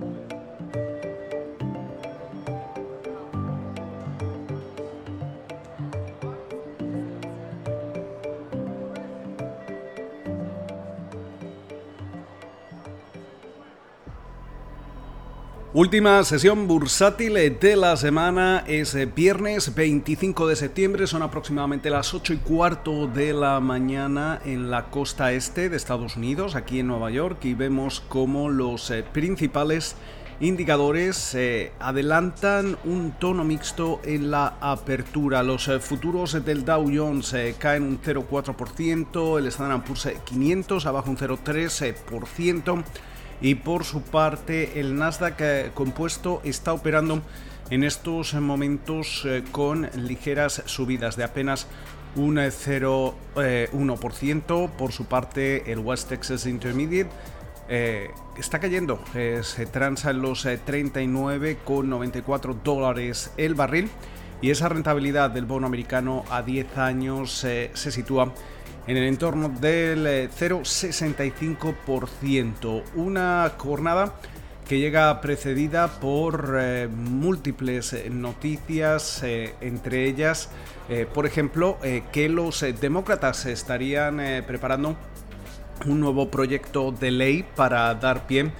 more. Última sesión bursátil de la semana es eh, viernes 25 de septiembre, son aproximadamente las 8 y cuarto de la mañana en la costa este de Estados Unidos, aquí en Nueva York, y vemos cómo los eh, principales indicadores eh, adelantan un tono mixto en la apertura. Los futuros del Dow Jones caen un 0,4%, el Standard Poor's 500 abajo un 0,3% y por su parte el Nasdaq eh, compuesto está operando en estos momentos eh, con ligeras subidas de apenas un 0,1%. Eh, por su parte el West Texas Intermediate está cayendo, se transa en los 39,94 dólares el barril y esa rentabilidad del bono americano a 10 años se sitúa en el entorno del 0,65%. Eh, Una jornada que llega precedida por eh, múltiples noticias, eh, entre ellas, por ejemplo, que los demócratas estarían preparando un nuevo proyecto de ley para dar pie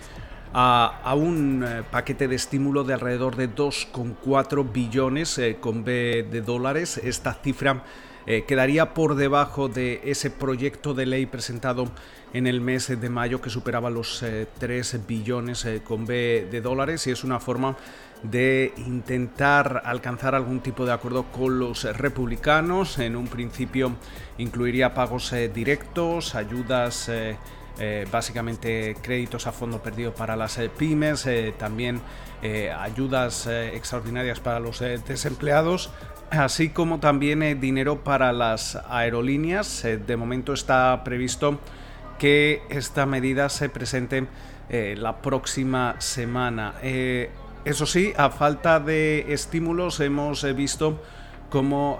a, un paquete de estímulo de alrededor de 2,4 billones con de dólares. Esta cifra eh, quedaría por debajo de ese proyecto de ley presentado en el mes de mayo que superaba los 3 eh, billones eh, con B de dólares y es una forma de intentar alcanzar algún tipo de acuerdo con los republicanos. En un principio incluiría pagos directos, ayudas, básicamente créditos a fondo perdido para las pymes, también ayudas extraordinarias para los desempleados, así como también eh, dinero para las aerolíneas. Eh, de momento está previsto que esta medida se presente eh, la próxima semana. eso sí, a falta de estímulos hemos visto como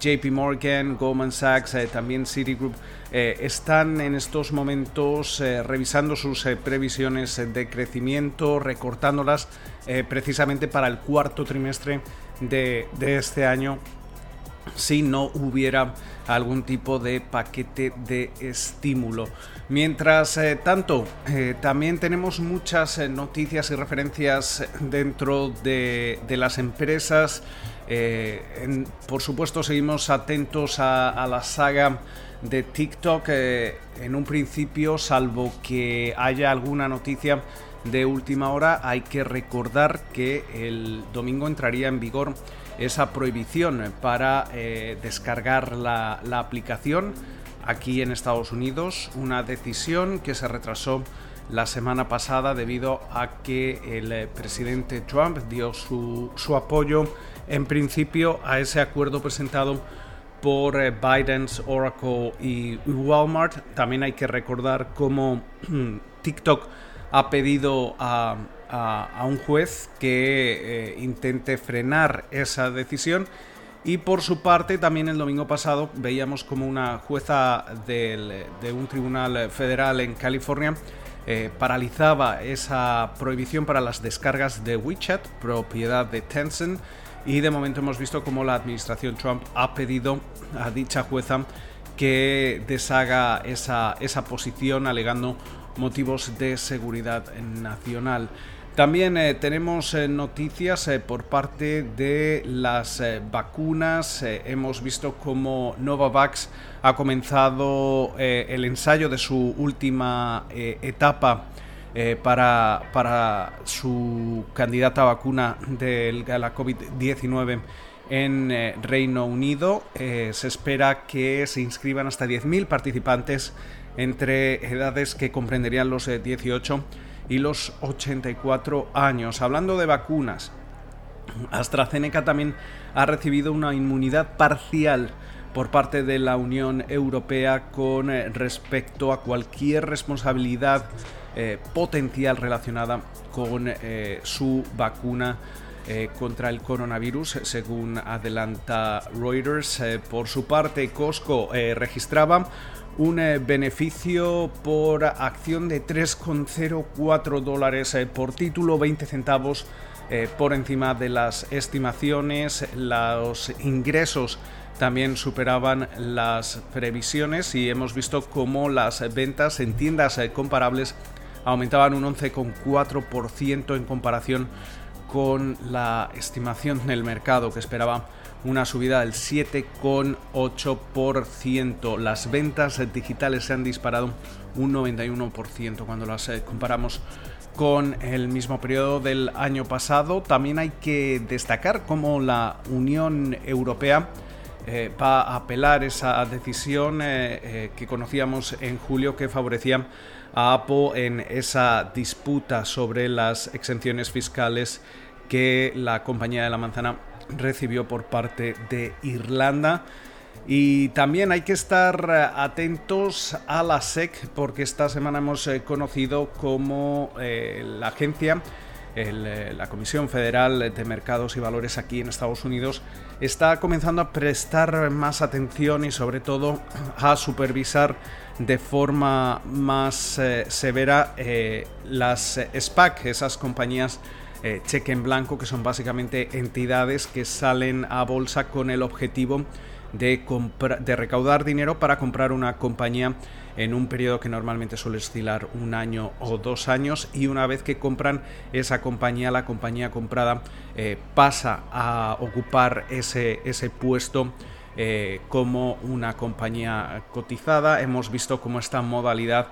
JP Morgan, Goldman Sachs, también Citigroup están en estos momentos revisando sus previsiones de crecimiento, recortándolas precisamente para el cuarto trimestre de, este año si no hubiera algún tipo de paquete de estímulo. Mientras eh, tanto, eh, también tenemos muchas eh, noticias y referencias dentro de, las empresas. por supuesto, seguimos atentos a, la saga de TikTok. en un principio, salvo que haya alguna noticia de última hora, hay que recordar que el domingo entraría en vigor esa prohibición para eh, descargar la, aplicación aquí en Estados Unidos, una decisión que se retrasó la semana pasada debido a que el eh, presidente Trump dio su, apoyo en principio a ese acuerdo presentado por eh, Biden's Oracle y Walmart. También hay que recordar cómo TikTok ha pedido a, un juez que eh, intente frenar esa decisión. Y por su parte, también el domingo pasado veíamos como una jueza de un tribunal federal en California eh, paralizaba esa prohibición para las descargas de WeChat, propiedad de Tencent. Y de momento hemos visto como la administración Trump ha pedido a dicha jueza que deshaga esa, esa posición alegando motivos de seguridad nacional. También eh, tenemos eh, noticias eh, por parte de las vacunas. hemos visto cómo Novavax ha comenzado el ensayo de su última etapa para, para, su candidata a vacuna de la COVID-19 en Reino Unido. se espera que se inscriban hasta 10.000 participantes entre edades que comprenderían los 18 eh, y los 84 años. Hablando de vacunas, AstraZeneca también ha recibido una inmunidad parcial por parte de la Unión Europea con eh, respecto a cualquier responsabilidad eh, potencial relacionada con su vacuna contra el coronavirus, según adelanta Reuters. por su parte, Costco registraba un beneficio por acción de 3,04 dólares por título, 20 centavos por encima de las estimaciones. Los ingresos también superaban las previsiones y hemos visto cómo las ventas en tiendas comparables aumentaban un 11,4% en comparación con la estimación del mercado que esperaba una subida del 7,8%. Las ventas digitales se han disparado un 91% cuando las eh, comparamos con el mismo periodo del año pasado. También hay que destacar cómo la Unión Europea eh, va a apelar esa decisión eh, que conocíamos en julio que favorecía a Apple en esa disputa sobre las exenciones fiscales que la compañía de la manzana recibió por parte de Irlanda. Y también hay que estar eh, atentos a la SEC porque esta semana hemos eh, conocido como eh, la agencia, la Comisión Federal de Mercados y Valores aquí en Estados Unidos, está comenzando a prestar más atención y sobre todo a supervisar de forma más severa las SPAC, esas compañías eh, cheque en blanco, que son básicamente entidades que salen a bolsa con el objetivo de recaudar dinero para comprar una compañía en un periodo que normalmente suele oscilar un año o dos años y una vez que compran esa compañía, la compañía comprada eh, pasa a ocupar ese, ese puesto eh, como una compañía cotizada. Hemos visto cómo esta modalidad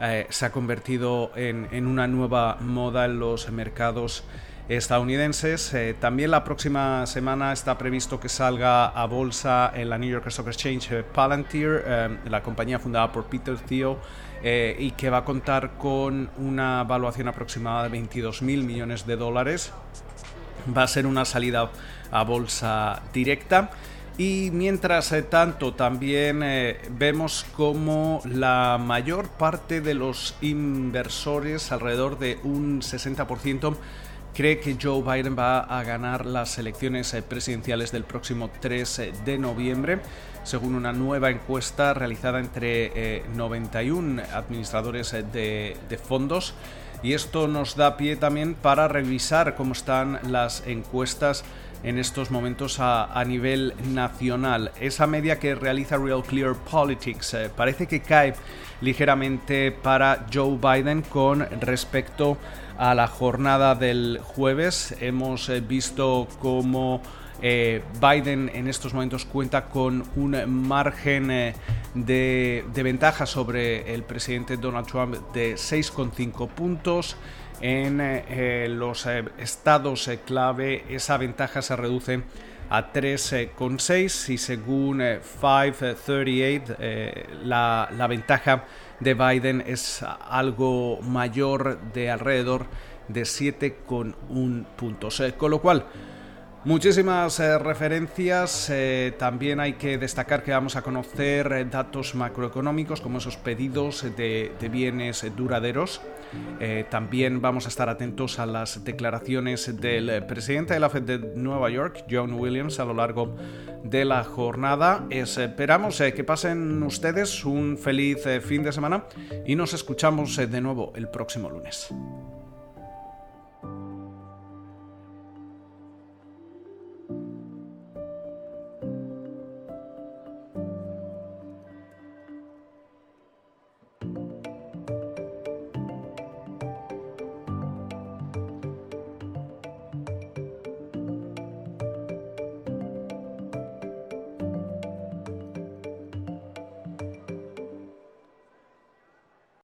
eh, se ha convertido en, una nueva moda en los mercados estadounidenses. Eh, también la próxima semana está previsto que salga a bolsa en la New York Stock Exchange eh, Palantir, la compañía fundada por Peter Thiel y que va a contar con una valuación aproximada de 22 mil millones de dólares. Va a ser una salida a bolsa directa. Y mientras eh, tanto, también eh, vemos como la mayor parte de los inversores, alrededor de un 60%, cree que Joe Biden va a ganar las elecciones eh, presidenciales del próximo 3 de noviembre, según una nueva encuesta realizada entre 91 administradores de, fondos. Y esto nos da pie también para revisar cómo están las encuestas en estos momentos a, nivel nacional. Esa media que realiza Real Clear Politics eh, parece que cae ligeramente para Joe Biden con respecto a la jornada del jueves. Hemos eh, visto cómo eh, Biden en estos momentos cuenta con un margen de, de ventaja sobre el presidente Donald Trump de 6,5 puntos en eh, los eh, estados eh, clave esa ventaja se reduce a 3,6 y según 538 la, la ventaja de Biden es algo mayor de alrededor de 7,1 puntos. con lo cual, Muchísimas eh, referencias. Eh, también hay que destacar que vamos a conocer eh, datos macroeconómicos como esos pedidos de, bienes duraderos. también vamos a estar atentos a las declaraciones del presidente de la Fed de Nueva York, John Williams, a lo largo de la jornada. Esperamos que pasen ustedes un feliz fin de semana y nos escuchamos de nuevo el próximo lunes.